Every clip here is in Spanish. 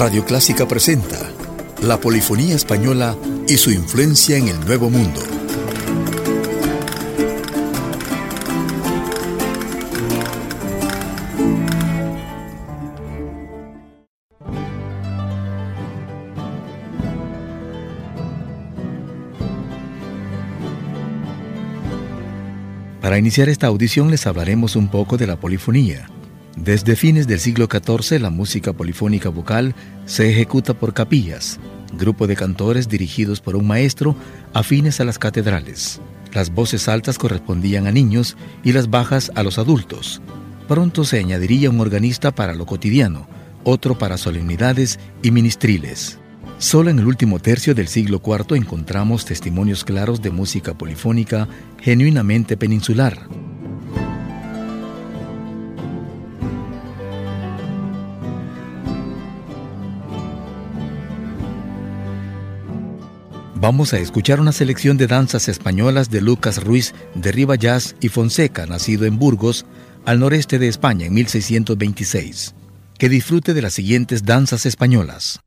Radio Clásica presenta la polifonía española y su influencia en el Nuevo Mundo. Para iniciar esta audición les hablaremos un poco de la polifonía desde fines del siglo XIV la música polifónica vocal se ejecuta por capillas, grupo de cantores dirigidos por un maestro afines a las catedrales. Las voces altas correspondían a niños y las bajas a los adultos. Pronto se añadiría un organista para lo cotidiano, otro para solemnidades y ministriles. Solo en el último tercio del siglo IV encontramos testimonios claros de música polifónica genuinamente peninsular. Vamos a escuchar una selección de danzas españolas de Lucas Ruiz de Ribayás y Fonseca, nacido en Burgos, al noreste de España en 1626. Que disfrute de las siguientes danzas españolas.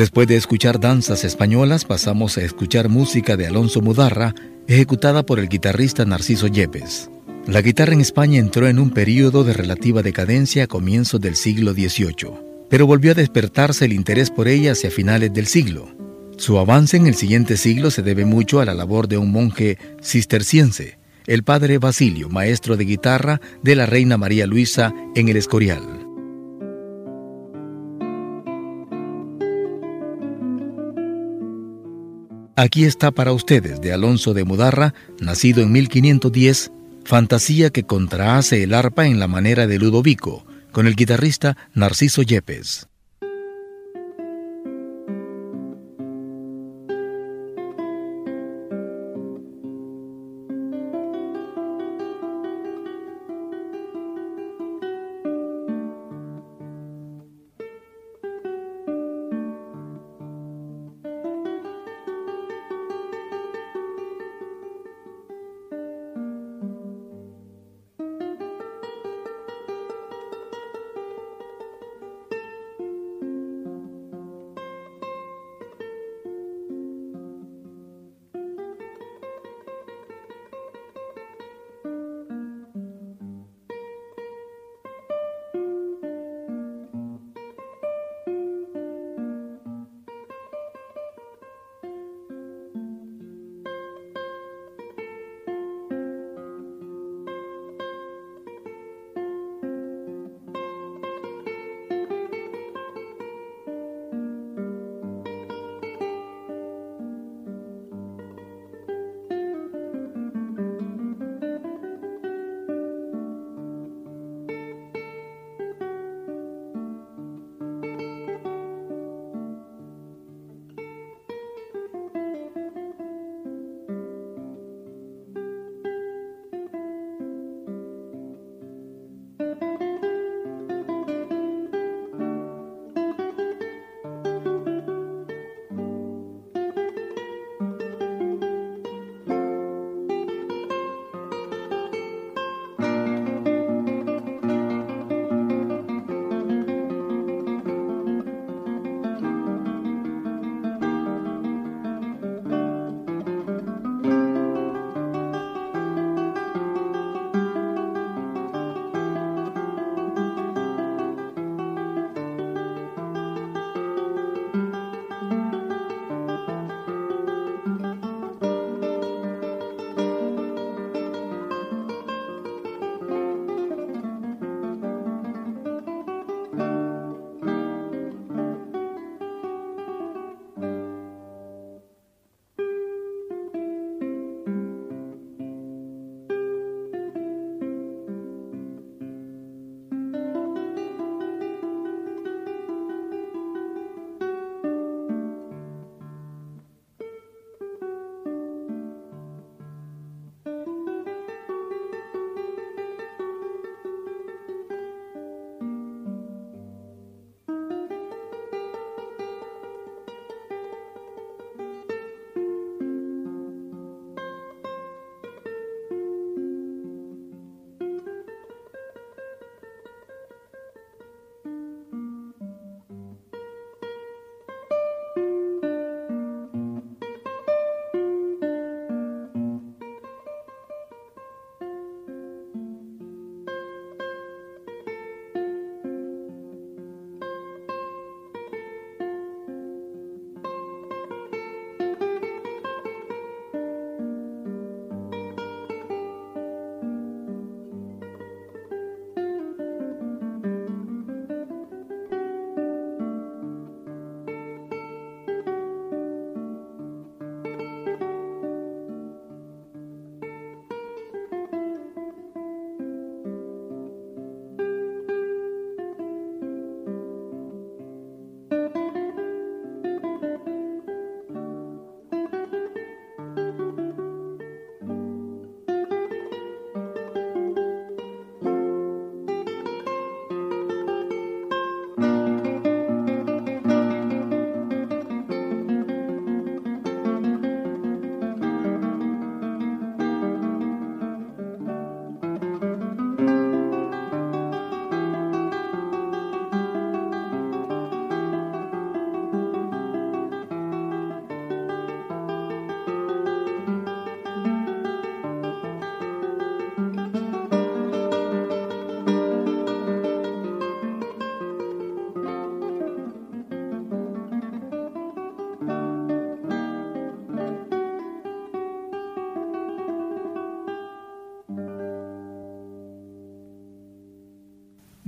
Después de escuchar danzas españolas, pasamos a escuchar música de Alonso Mudarra, ejecutada por el guitarrista Narciso Yepes. La guitarra en España entró en un período de relativa decadencia a comienzos del siglo XVIII, pero volvió a despertarse el interés por ella hacia finales del siglo. Su avance en el siguiente siglo se debe mucho a la labor de un monje cisterciense, el padre Basilio, maestro de guitarra de la reina María Luisa en el Escorial. Aquí está para ustedes de Alonso de Mudarra, nacido en 1510, fantasía que contrahace el arpa en la manera de Ludovico, con el guitarrista Narciso Yepes.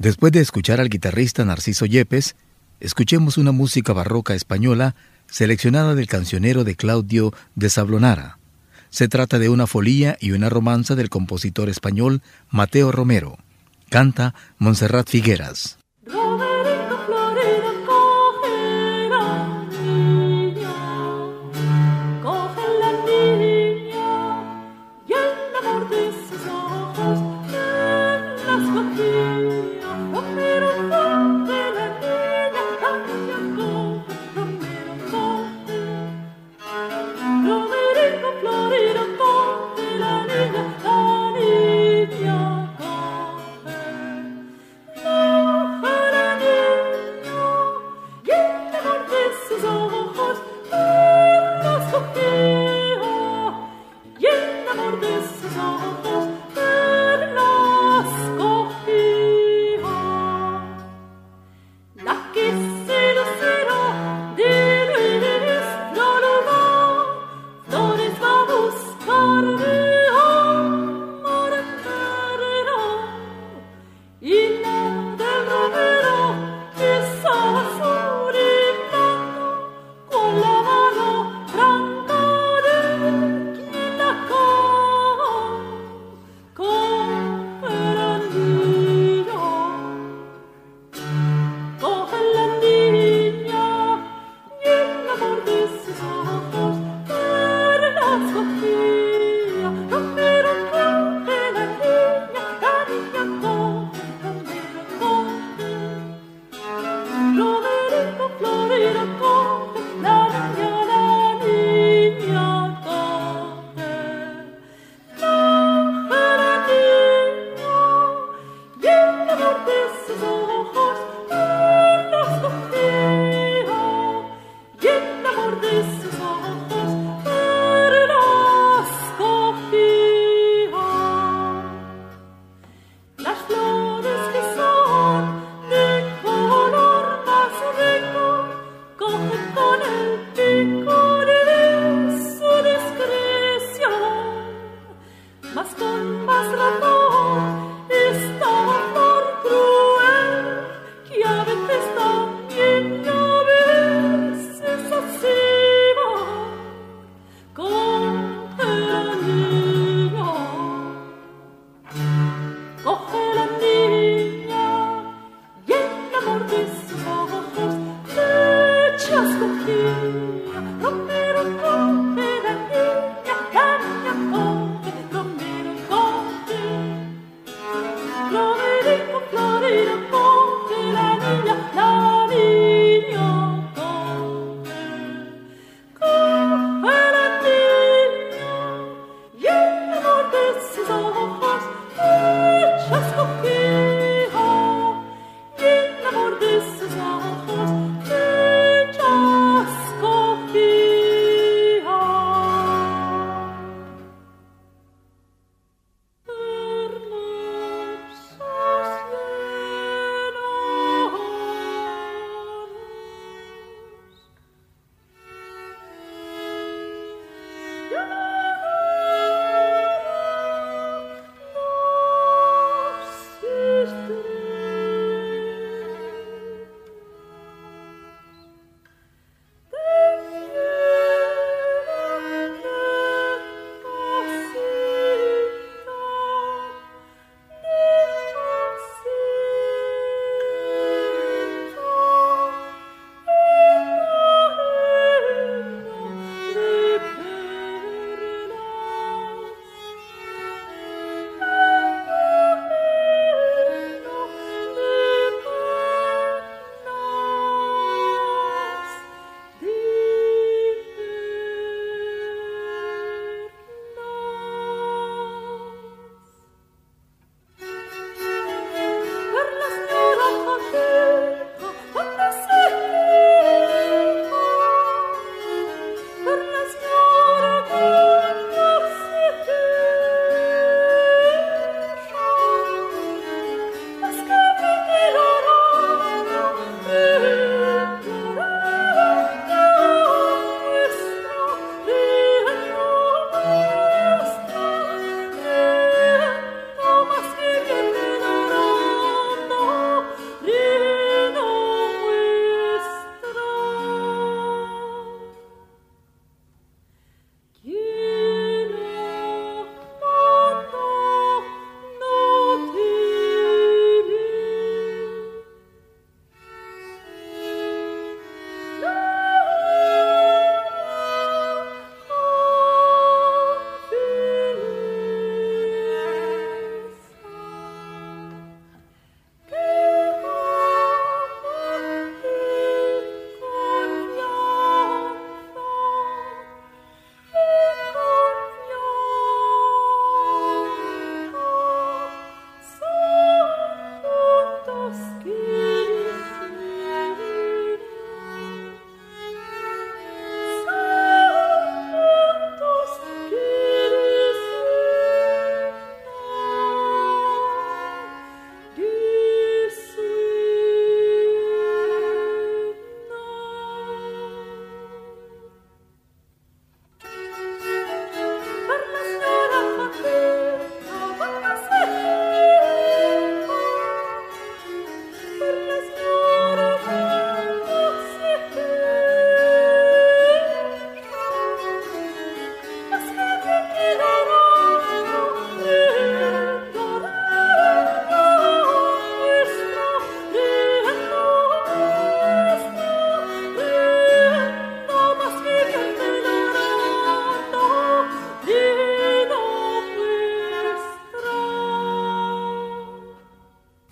Después de escuchar al guitarrista Narciso Yepes, escuchemos una música barroca española seleccionada del cancionero de Claudio de Sablonara. Se trata de una folía y una romanza del compositor español Mateo Romero. Canta Montserrat Figueras.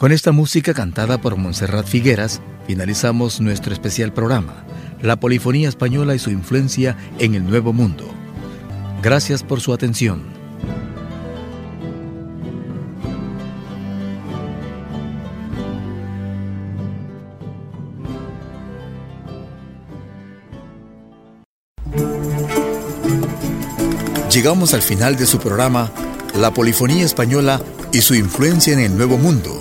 Con esta música cantada por Montserrat Figueras, finalizamos nuestro especial programa, La Polifonía Española y su influencia en el Nuevo Mundo. Gracias por su atención. Llegamos al final de su programa La Polifonía Española y su influencia en el Nuevo Mundo,